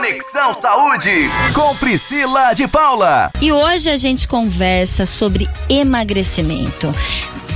Conexão Saúde com Priscila de Paula. E hoje a gente conversa sobre emagrecimento.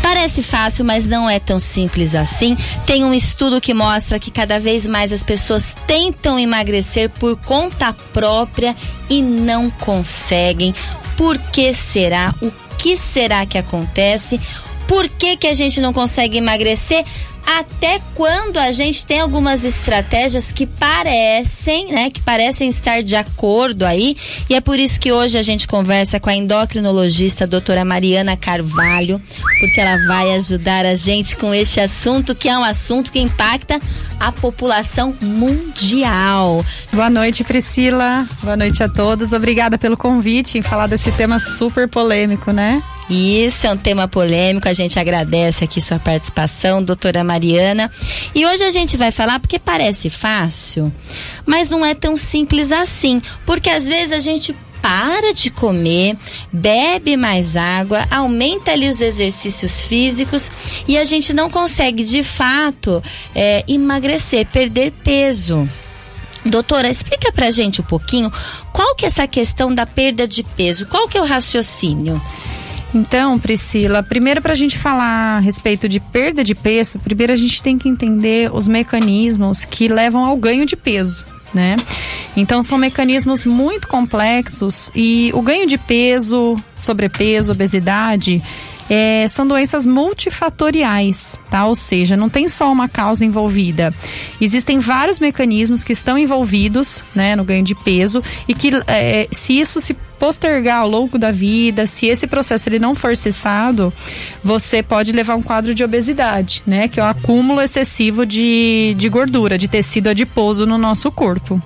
Parece fácil, mas não é tão simples assim. Tem um estudo que mostra que cada vez mais as pessoas tentam emagrecer por conta própria e não conseguem. Por que será? O que será que acontece? Por que, que a gente não consegue emagrecer? Até quando a gente tem algumas estratégias que parecem, né, que parecem estar de acordo aí, e é por isso que hoje a gente conversa com a endocrinologista a doutora Mariana Carvalho, porque ela vai ajudar a gente com este assunto, que é um assunto que impacta a população mundial. Boa noite, Priscila. Boa noite a todos. Obrigada pelo convite em falar desse tema super polêmico, né? Isso é um tema polêmico, a gente agradece aqui sua participação, doutora Mariana. E hoje a gente vai falar porque parece fácil, mas não é tão simples assim. Porque às vezes a gente para de comer, bebe mais água, aumenta ali os exercícios físicos e a gente não consegue de fato é, emagrecer, perder peso. Doutora, explica pra gente um pouquinho qual que é essa questão da perda de peso, qual que é o raciocínio? Então, Priscila, primeiro para a gente falar a respeito de perda de peso, primeiro a gente tem que entender os mecanismos que levam ao ganho de peso. Né? Então são mecanismos muito complexos e o ganho de peso, sobrepeso, obesidade, é, são doenças multifatoriais, tá? Ou seja, não tem só uma causa envolvida. Existem vários mecanismos que estão envolvidos, né, no ganho de peso e que é, se isso se postergar ao longo da vida, se esse processo ele não for cessado, você pode levar um quadro de obesidade, né? Que é o um acúmulo excessivo de, de gordura, de tecido adiposo no nosso corpo.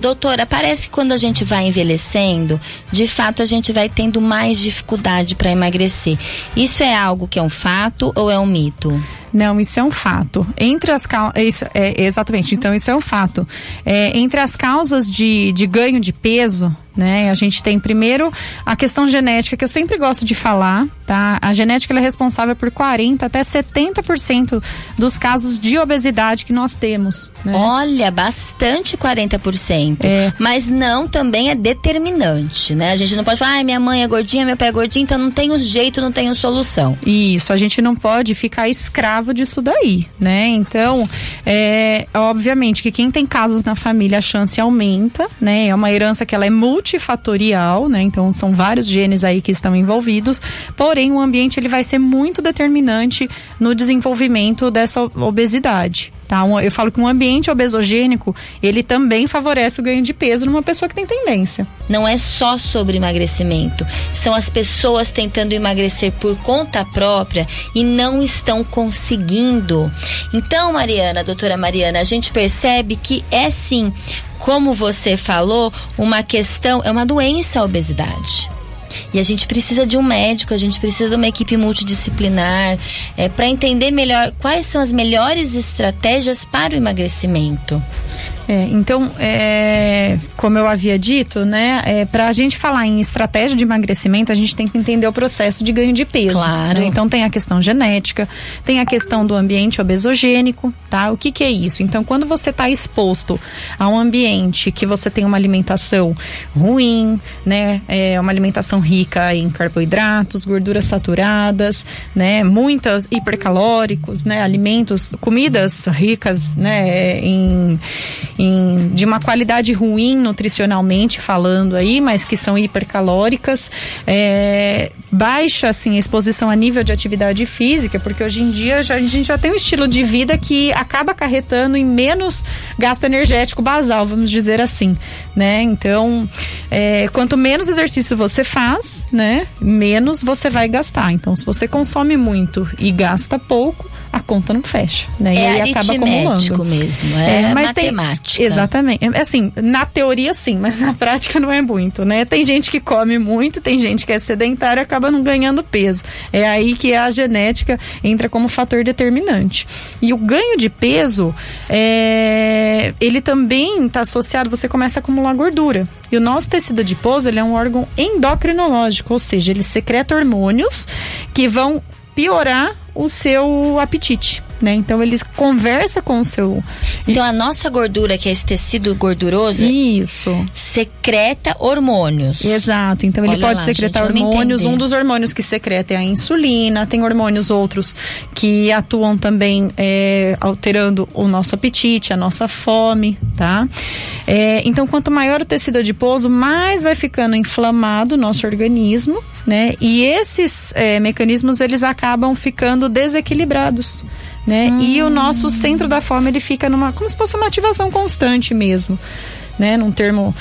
Doutora, parece que quando a gente vai envelhecendo, de fato a gente vai tendo mais dificuldade para emagrecer. Isso é algo que é um fato ou é um mito? Não, isso é um fato. Entre as causas. É, exatamente, então isso é um fato. É, entre as causas de, de ganho de peso, né? A gente tem primeiro a questão genética, que eu sempre gosto de falar, tá? A genética é responsável por 40 até 70% dos casos de obesidade que nós temos. Né? Olha, bastante 40%. É. Mas não também é determinante, né? A gente não pode falar, ah, minha mãe é gordinha, meu pai é gordinho, então não tenho jeito, não tenho solução. Isso, a gente não pode ficar escravo disso daí, né? Então, é, obviamente que quem tem casos na família, a chance aumenta, né? É uma herança que ela é multi multifatorial, né? Então são vários genes aí que estão envolvidos, porém o ambiente ele vai ser muito determinante no desenvolvimento dessa obesidade, tá? Eu falo que um ambiente obesogênico, ele também favorece o ganho de peso numa pessoa que tem tendência. Não é só sobre emagrecimento, são as pessoas tentando emagrecer por conta própria e não estão conseguindo. Então, Mariana, doutora Mariana, a gente percebe que é sim como você falou, uma questão, é uma doença a obesidade. E a gente precisa de um médico, a gente precisa de uma equipe multidisciplinar é, para entender melhor quais são as melhores estratégias para o emagrecimento. É, então, é, como eu havia dito, né, é, para a gente falar em estratégia de emagrecimento, a gente tem que entender o processo de ganho de peso. Claro. Né? Então, tem a questão genética, tem a questão do ambiente obesogênico, tá? O que, que é isso? Então, quando você está exposto a um ambiente que você tem uma alimentação ruim, né, é uma alimentação rica em carboidratos, gorduras saturadas, né, muitos hipercalóricos, né, alimentos, comidas ricas, né, em em, de uma qualidade ruim nutricionalmente falando aí, mas que são hipercalóricas, é, baixa assim exposição a nível de atividade física, porque hoje em dia já, a gente já tem um estilo de vida que acaba acarretando em menos gasto energético basal, vamos dizer assim, né? Então, é, quanto menos exercício você faz, né, menos você vai gastar. Então, se você consome muito e gasta pouco, a conta não fecha, né? É e aí acaba acumulando. mesmo, é, é matemática. Tem, exatamente. É, assim, na teoria sim, mas na prática não é muito, né? Tem gente que come muito, tem gente que é sedentária e acaba não ganhando peso. É aí que a genética entra como fator determinante. E o ganho de peso, é, ele também está associado, você começa a acumular gordura. E o nosso tecido adiposo, ele é um órgão endocrinológico, ou seja, ele secreta hormônios que vão piorar o seu apetite. Né? Então ele conversa com o seu. Então a nossa gordura, que é esse tecido gorduroso, Isso. secreta hormônios. Exato. Então ele Olha pode lá, secretar hormônios. Um dos hormônios que secreta é a insulina. Tem hormônios outros que atuam também é, alterando o nosso apetite, a nossa fome, tá? É, então, quanto maior o tecido adiposo, mais vai ficando inflamado o nosso organismo, né? E esses é, mecanismos eles acabam ficando desequilibrados. Né? E o nosso centro da fome ele fica numa como se fosse uma ativação constante mesmo né, num termo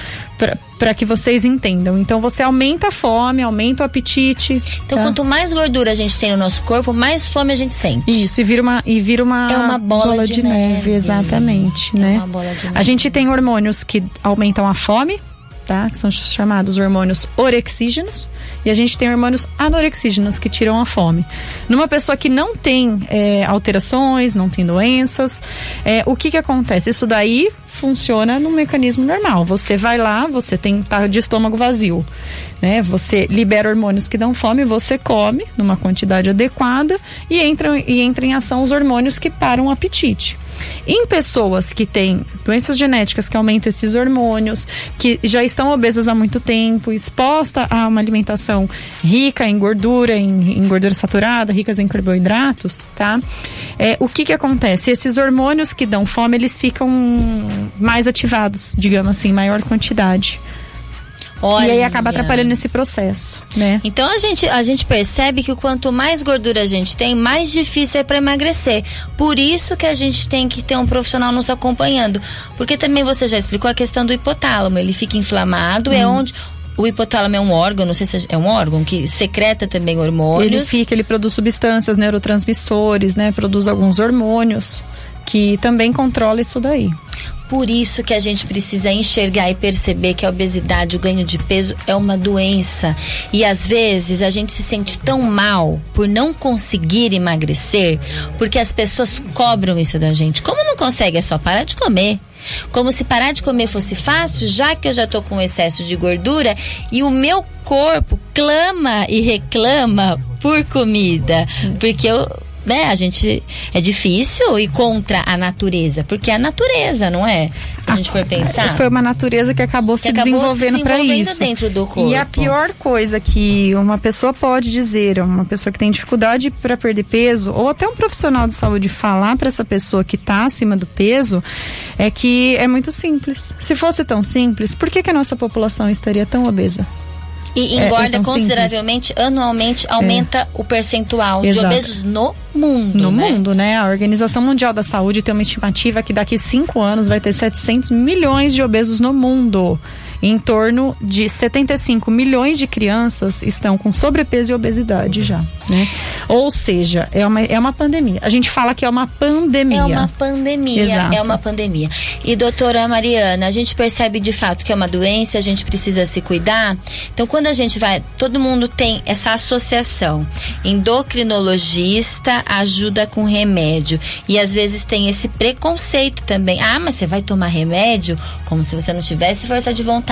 para que vocês entendam. Então você aumenta a fome, aumenta o apetite. Então, tá? quanto mais gordura a gente tem no nosso corpo, mais fome a gente sente. Isso, e vira uma, e vira uma, É uma bola de neve. exatamente, É né? uma bola de neve. A gente tem hormônios que aumentam a fome, tá? Que são chamados hormônios orexígenos. E a gente tem hormônios anorexígenos que tiram a fome. Numa pessoa que não tem é, alterações, não tem doenças, é, o que que acontece? Isso daí funciona no mecanismo normal. Você vai lá, você tem tá de estômago vazio, né? Você libera hormônios que dão fome, você come numa quantidade adequada e entra, e entra em ação os hormônios que param o apetite. Em pessoas que têm doenças genéticas que aumentam esses hormônios, que já estão obesas há muito tempo, exposta a uma alimentação rica em gordura, em, em gordura saturada, ricas em carboidratos, tá? É, o que que acontece? Esses hormônios que dão fome, eles ficam mais ativados, digamos assim, maior quantidade. Olha. E aí acaba atrapalhando esse processo, né? Então a gente, a gente percebe que quanto mais gordura a gente tem, mais difícil é para emagrecer. Por isso que a gente tem que ter um profissional nos acompanhando. Porque também você já explicou a questão do hipotálamo. Ele fica inflamado, é onde. O hipotálamo é um órgão, não sei se é um órgão que secreta também hormônios. Ele fica, ele produz substâncias, neurotransmissores, né? Produz alguns hormônios que também controla isso daí. Por isso que a gente precisa enxergar e perceber que a obesidade, o ganho de peso é uma doença. E às vezes a gente se sente tão mal por não conseguir emagrecer, porque as pessoas cobram isso da gente. Como não consegue? É só parar de comer. Como se parar de comer fosse fácil, já que eu já tô com excesso de gordura e o meu corpo clama e reclama por comida. Porque eu né, a gente é difícil ir contra a natureza, porque é a natureza, não é? Se a gente for pensar. Foi uma natureza que acabou Que se acabou se desenvolvendo para isso. dentro do corpo. E a pior coisa que uma pessoa pode dizer, uma pessoa que tem dificuldade para perder peso, ou até um profissional de saúde falar para essa pessoa que está acima do peso, é que é muito simples. Se fosse tão simples, por que, que a nossa população estaria tão obesa? E É, é engorda tão consideravelmente, anualmente aumenta o percentual de Exato. obesos no mundo. No né? mundo, né? A Organização Mundial da Saúde tem uma estimativa que daqui cinco anos vai ter 700 milhões de obesos no mundo. Em torno de 75 milhões de crianças estão com sobrepeso e obesidade já, né? Ou seja, é uma, é uma pandemia. A gente fala que é uma pandemia. É uma pandemia, Exato. é uma pandemia. E doutora Mariana, a gente percebe de fato que é uma doença, a gente precisa se cuidar. Então, quando a gente vai, todo mundo tem essa associação. Endocrinologista ajuda com remédio. E às vezes tem esse preconceito também. Ah, mas você vai tomar remédio como se você não tivesse força de vontade,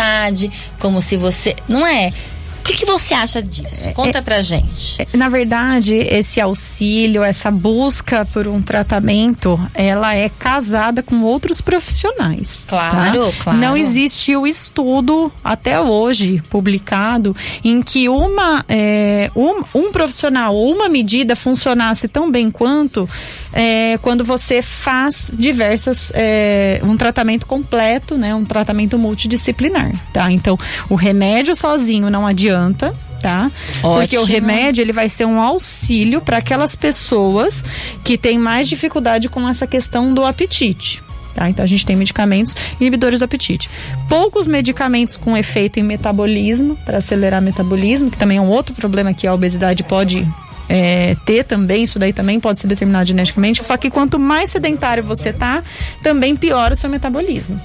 como se você. Não é? O que, que você acha disso? Conta pra gente. É, Na verdade, esse auxílio, essa busca por um tratamento, ela é casada com outros profissionais. Claro, tá? claro. Não existe o estudo até hoje publicado em que uma é, um, um profissional ou uma medida funcionasse tão bem quanto é, quando você faz diversas é, um tratamento completo, né, um tratamento multidisciplinar, tá? Então, o remédio sozinho não adianta tá? Porque o remédio ele vai ser um auxílio para aquelas pessoas que têm mais dificuldade com essa questão do apetite. Tá? Então a gente tem medicamentos inibidores do apetite. Poucos medicamentos com efeito em metabolismo, para acelerar metabolismo, que também é um outro problema que a obesidade pode é, ter também, isso daí também pode ser determinado geneticamente. Só que quanto mais sedentário você tá, também piora o seu metabolismo.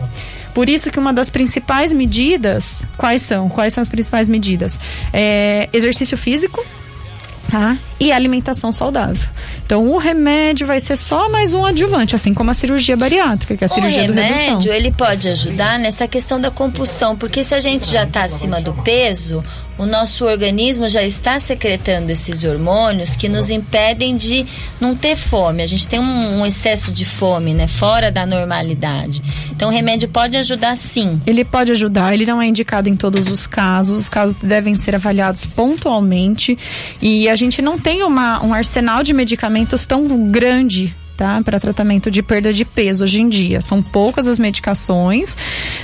Por isso que uma das principais medidas, quais são? Quais são as principais medidas? É, exercício físico, tá? E alimentação saudável. Então o remédio vai ser só mais um adjuvante, assim como a cirurgia bariátrica, que é a O cirurgia do redução. remédio, ele pode ajudar nessa questão da compulsão, porque se a gente já está acima do peso, o nosso organismo já está secretando esses hormônios que nos impedem de não ter fome. A gente tem um, um excesso de fome, né? Fora da normalidade. Então o remédio pode ajudar sim. Ele pode ajudar, ele não é indicado em todos os casos. Os casos devem ser avaliados pontualmente. E a gente não tem uma, um arsenal de medicamentos tão grande tá? Para tratamento de perda de peso hoje em dia. São poucas as medicações,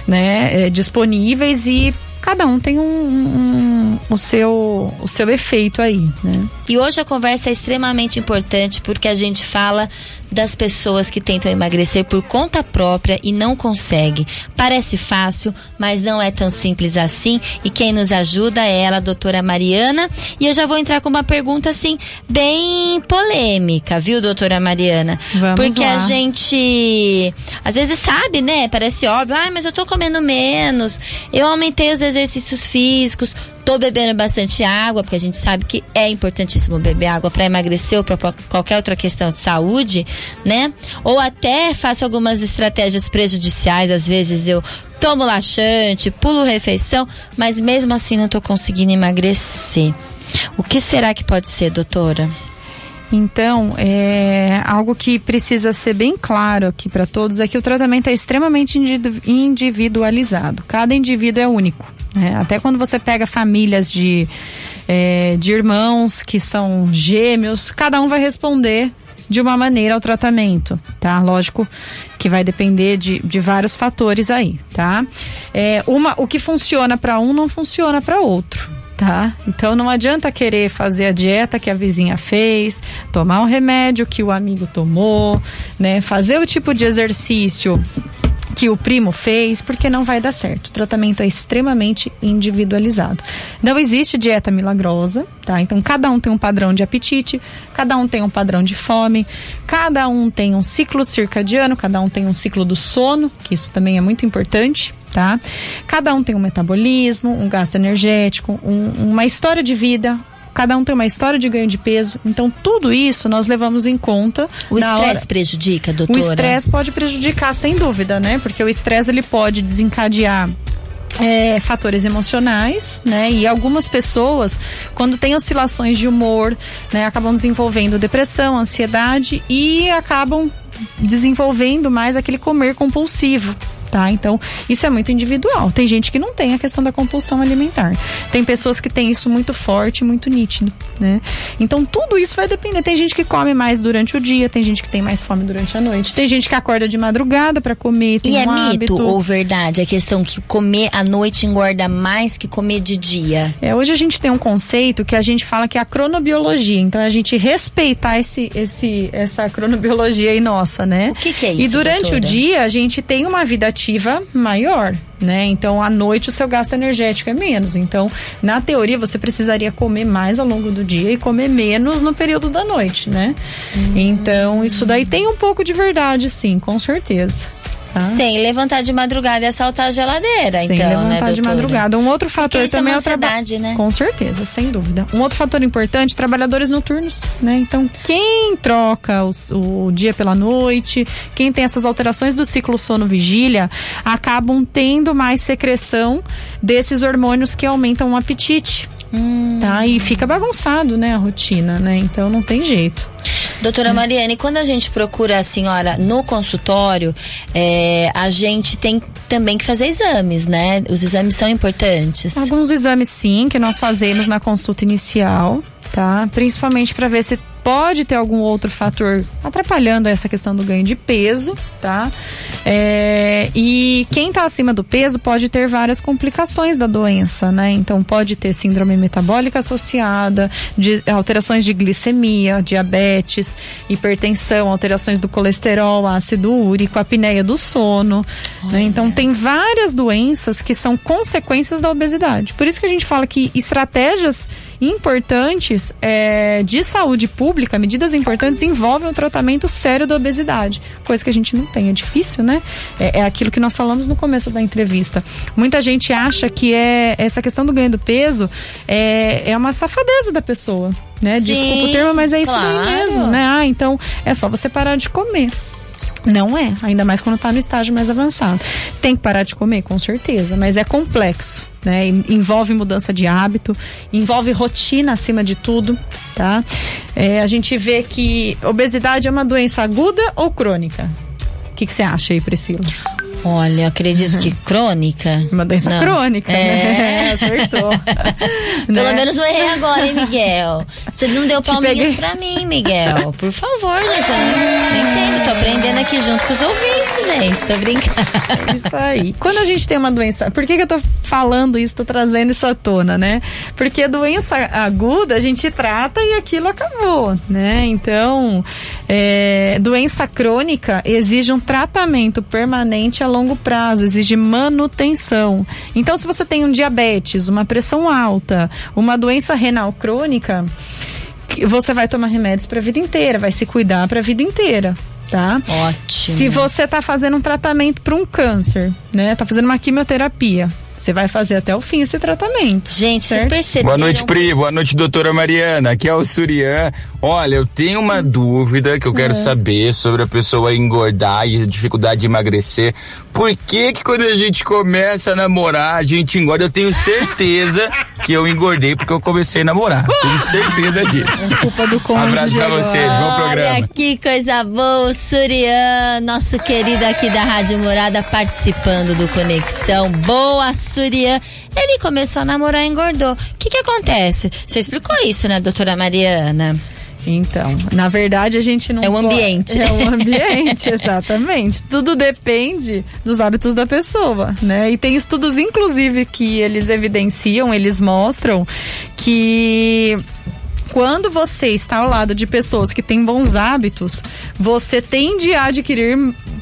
né, é, disponíveis e cada um tem um, um, o, seu, o seu efeito aí, né? E hoje a conversa é extremamente importante porque a gente fala das pessoas que tentam emagrecer por conta própria e não conseguem. Parece fácil, mas não é tão simples assim. E quem nos ajuda é ela, a doutora Mariana. E eu já vou entrar com uma pergunta assim, bem polêmica, viu, doutora Mariana? Vamos Porque lá. a gente às vezes sabe, né? Parece óbvio, ah, mas eu tô comendo menos, eu aumentei os exercícios físicos, tô bebendo bastante água, porque a gente sabe que é importantíssimo beber água para emagrecer ou para qualquer outra questão de saúde, né? Ou até faço algumas estratégias prejudiciais, às vezes eu tomo laxante, pulo refeição, mas mesmo assim não tô conseguindo emagrecer. O que será que pode ser, doutora? Então, é, algo que precisa ser bem claro aqui para todos é que o tratamento é extremamente individualizado. Cada indivíduo é único. Né? Até quando você pega famílias de, é, de irmãos que são gêmeos, cada um vai responder de uma maneira ao tratamento, tá? Lógico que vai depender de, de vários fatores aí, tá? É, uma, o que funciona para um não funciona para outro tá? Então não adianta querer fazer a dieta que a vizinha fez, tomar um remédio que o amigo tomou, né? Fazer o tipo de exercício que o primo fez, porque não vai dar certo. O tratamento é extremamente individualizado. Não existe dieta milagrosa, tá? Então cada um tem um padrão de apetite, cada um tem um padrão de fome, cada um tem um ciclo circadiano, cada um tem um ciclo do sono, que isso também é muito importante, tá? Cada um tem um metabolismo, um gasto energético, um, uma história de vida, cada um tem uma história de ganho de peso. Então, tudo isso nós levamos em conta. O estresse prejudica, doutora? O estresse pode prejudicar, sem dúvida, né? Porque o estresse ele pode desencadear é, fatores emocionais, né? E algumas pessoas, quando têm oscilações de humor, né, acabam desenvolvendo depressão, ansiedade e acabam desenvolvendo mais aquele comer compulsivo, tá? Então, isso é muito individual. Tem gente que não tem a questão da compulsão alimentar. Tem pessoas que têm isso muito forte, muito nítido, né? Então, tudo isso vai depender. Tem gente que come mais durante o dia, tem gente que tem mais fome durante a noite, tem gente que acorda de madrugada para comer, tem e um é hábito. mito ou verdade a questão que comer à noite engorda mais que comer de dia? É, hoje a gente tem um conceito que a gente fala que é a cronobiologia. Então, é a gente respeitar esse, esse, essa cronobiologia aí nossa, né? O que, que é isso? E durante doutora? o dia a gente tem uma vida ativa maior, né? Então à noite o seu gasto energético é menos. Então, na teoria, você precisaria comer mais ao longo do dia e comer menos no período da noite, né? Hum. Então, isso daí tem um pouco de verdade, sim, com certeza. Tá? Sem levantar de madrugada e assaltar a geladeira, Sem então, né, levantar de doutora? madrugada. Um outro fator é também uma é o trabalho. né? Com certeza, sem dúvida. Um outro fator importante, trabalhadores noturnos, né? Então, quem troca os- o, dia pela noite, quem tem essas alterações do ciclo sono-vigília, acabam tendo mais secreção desses hormônios que aumentam o apetite. Hum. Tá? E fica bagunçado, né, a rotina, né? Então não tem jeito. Doutora Mariane, quando a gente procura a senhora no consultório, é, a gente tem também que fazer exames, né? Os exames são importantes. Alguns exames sim que nós fazemos na consulta inicial, tá? Principalmente para ver se pode ter algum outro fator atrapalhando essa questão do ganho de peso, tá? É, e quem está acima do peso pode ter várias complicações da doença, né? Então pode ter síndrome metabólica associada, de, alterações de glicemia, diabetes, hipertensão, alterações do colesterol, ácido úrico, apneia do sono. né? Então tem várias doenças que são consequências da obesidade. Por isso que a gente fala que estratégias importantes é, de saúde pública, medidas importantes, envolvem o tratamento sério da obesidade. Coisa que a gente não tem. É difícil, né? É, é aquilo que nós falamos no começo da entrevista. Muita gente acha que é essa questão do ganho do peso é, é uma safadeza da pessoa. Né? Sim, Desculpa o termo, mas é isso claro. mesmo, né? Ah, então é só você parar de comer. Não é, ainda mais quando está no estágio mais avançado. Tem que parar de comer, com certeza, mas é complexo, né? Envolve mudança de hábito, envolve rotina acima de tudo, tá? É, a gente vê que obesidade é uma doença aguda ou crônica? O que você acha aí, Priscila? Olha, acredito uhum. que crônica. Uma doença não. crônica, é. né? Acertou. Pelo né? menos eu errei agora, hein, Miguel? Você não deu palminhas pra mim, Miguel. Por favor, gente. Eu não entendo. Tô aprendendo aqui junto com os ouvintes, gente. Tô brincando. É isso aí. Quando a gente tem uma doença. Por que, que eu tô falando isso, tô trazendo isso à tona, né? Porque doença aguda a gente trata e aquilo acabou, né? Então, é, doença crônica exige um tratamento permanente a longo prazo, exige manutenção. Então, se você tem um diabetes, uma pressão alta, uma doença renal crônica, você vai tomar remédios para a vida inteira, vai se cuidar para a vida inteira tá? Ótimo. Se você está fazendo um tratamento para um câncer, né? Tá fazendo uma quimioterapia, você vai fazer até o fim esse tratamento. Gente, certo? vocês perceberam? Boa noite, Pri. Boa noite, doutora Mariana. Aqui é o Surian. Olha, eu tenho uma dúvida que eu quero é. saber sobre a pessoa engordar e a dificuldade de emagrecer. Por que que quando a gente começa a namorar, a gente engorda? Eu tenho certeza que eu engordei porque eu comecei a namorar. Tenho certeza disso. É culpa do cônjuge. Abraço pra vocês, bom programa. Olha que coisa boa, o Surian, nosso querido aqui da Rádio Morada participando do Conexão. Boa Surian, ele começou a namorar e engordou. O que que acontece? Você explicou isso, né, doutora Mariana? Então, na verdade, a gente não. É o ambiente. É o ambiente, exatamente. Tudo depende dos hábitos da pessoa, né? E tem estudos, inclusive, que eles evidenciam, eles mostram que quando você está ao lado de pessoas que têm bons hábitos, você tende a adquirir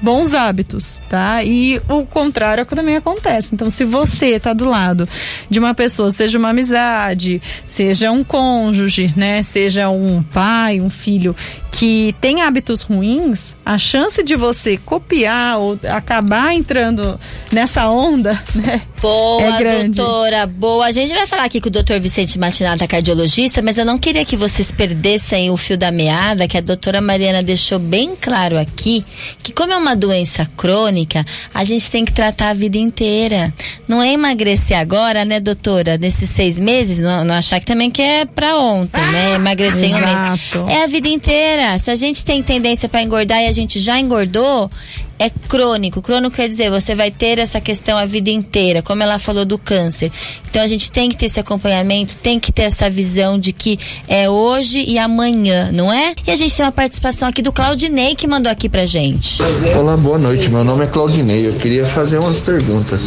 bons hábitos, tá? E o contrário também acontece. Então, se você está do lado de uma pessoa, seja uma amizade, seja um cônjuge, né? Seja um pai, um filho que tem hábitos ruins, a chance de você copiar ou acabar entrando nessa onda, né? Boa, é grande. doutora, boa. A gente vai falar aqui com o doutor Vicente Matinata, cardiologista, mas eu não queria que vocês perdessem o fio da meada, que a doutora Mariana deixou bem claro aqui, que como é uma doença crônica, a gente tem que tratar a vida inteira. Não é emagrecer agora, né, doutora? Nesses seis meses, não, não achar que também que é pra ontem, né? Emagrecer em um mês. É a vida inteira. Se a gente tem tendência para engordar e a gente já engordou, é crônico. Crônico quer dizer, você vai ter essa questão a vida inteira, como ela falou do câncer. Então a gente tem que ter esse acompanhamento, tem que ter essa visão de que é hoje e amanhã, não é? E a gente tem uma participação aqui do Claudinei que mandou aqui pra gente. Olá, boa noite. Meu nome é Claudinei. Eu queria fazer uma pergunta.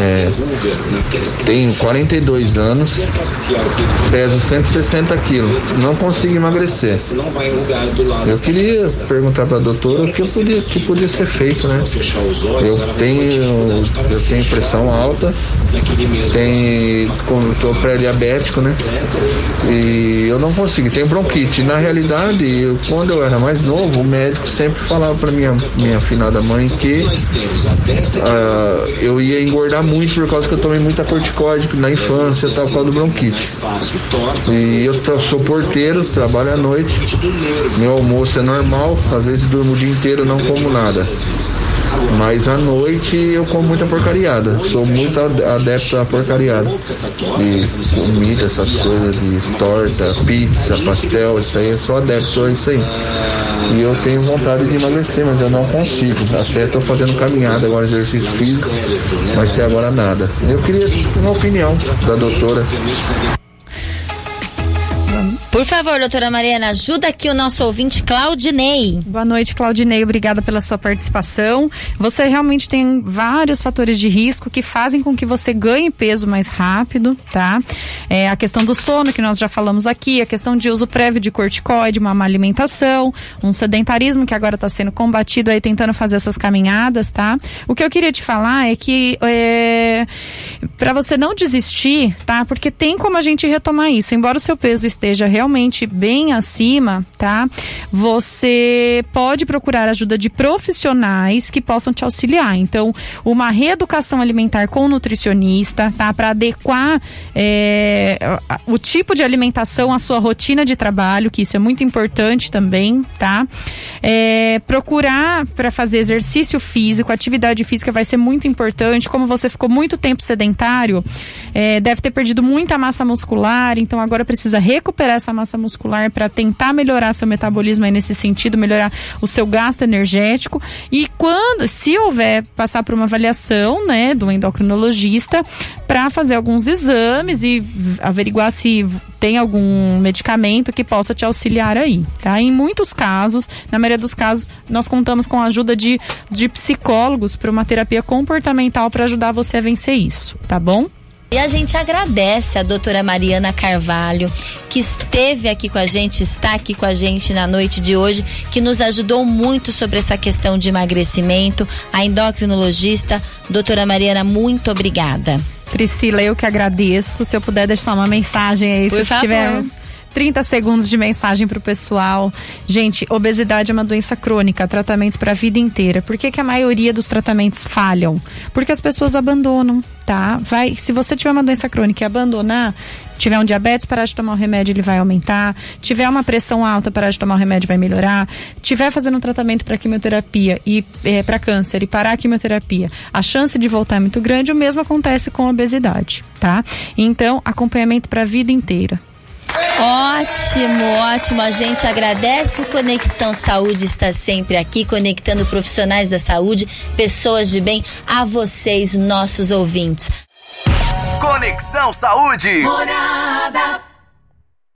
É, tenho 42 anos, peso 160 quilos, não consigo emagrecer. Eu queria perguntar pra doutora o que podia, que podia ser feito, né? Eu tenho, eu tenho pressão alta, tenho, estou pré-diabético, né? E eu não consigo, tenho bronquite. Na realidade, eu, quando eu era mais novo, o médico sempre falava para minha minha finada mãe que uh, eu ia engordar muito por causa que eu tomei muita corticóide na infância, tal, por causa do bronquite. E eu sou porteiro, trabalho à noite, meu almoço é normal, às vezes durmo o dia inteiro, não como nada. Mas à noite eu como muita porcariada. Sou muito adepto à porcariada. De comida, essas coisas de torta, pizza, pastel, isso aí, eu sou adepto a isso aí. E eu tenho vontade de emagrecer, mas eu não consigo. Até estou fazendo caminhada agora, exercício físico, mas até agora nada. Eu queria uma opinião da doutora. Por favor, doutora Mariana, ajuda aqui o nosso ouvinte Claudinei. Boa noite, Claudinei. Obrigada pela sua participação. Você realmente tem vários fatores de risco que fazem com que você ganhe peso mais rápido, tá? É a questão do sono, que nós já falamos aqui, a questão de uso prévio de corticoide, uma má alimentação, um sedentarismo que agora está sendo combatido aí tentando fazer essas caminhadas, tá? O que eu queria te falar é que é, para você não desistir, tá? Porque tem como a gente retomar isso. Embora o seu peso esteja realmente bem acima, tá? Você pode procurar ajuda de profissionais que possam te auxiliar. Então, uma reeducação alimentar com nutricionista, tá? Para adequar é, o tipo de alimentação à sua rotina de trabalho, que isso é muito importante também, tá? É, procurar para fazer exercício físico, atividade física vai ser muito importante. Como você ficou muito tempo sedentário, é, deve ter perdido muita massa muscular, então agora precisa recuperar essa massa muscular para tentar melhorar seu metabolismo aí nesse sentido, melhorar o seu gasto energético. E quando, se houver passar por uma avaliação, né, do endocrinologista, para fazer alguns exames e averiguar se tem algum medicamento que possa te auxiliar aí, tá? Em muitos casos, na maioria dos casos, nós contamos com a ajuda de, de psicólogos para uma terapia comportamental para ajudar você a vencer isso, tá bom? E a gente agradece a doutora Mariana Carvalho, que esteve aqui com a gente, está aqui com a gente na noite de hoje, que nos ajudou muito sobre essa questão de emagrecimento. A endocrinologista, doutora Mariana, muito obrigada. Priscila, eu que agradeço. Se eu puder deixar uma mensagem aí, Por se favor. tivermos 30 segundos de mensagem para o pessoal. Gente, obesidade é uma doença crônica, tratamento para a vida inteira. Por que, que a maioria dos tratamentos falham? Porque as pessoas abandonam, tá? Vai, se você tiver uma doença crônica e abandonar, tiver um diabetes, parar de tomar o remédio, ele vai aumentar. Tiver uma pressão alta, parar de tomar o remédio, vai melhorar. Tiver fazendo um tratamento para quimioterapia e é, para câncer e parar a quimioterapia, a chance de voltar é muito grande. O mesmo acontece com a obesidade, tá? Então, acompanhamento para a vida inteira. Ótimo, ótimo. A gente agradece. O Conexão Saúde está sempre aqui, conectando profissionais da saúde, pessoas de bem, a vocês, nossos ouvintes. Conexão Saúde. Morada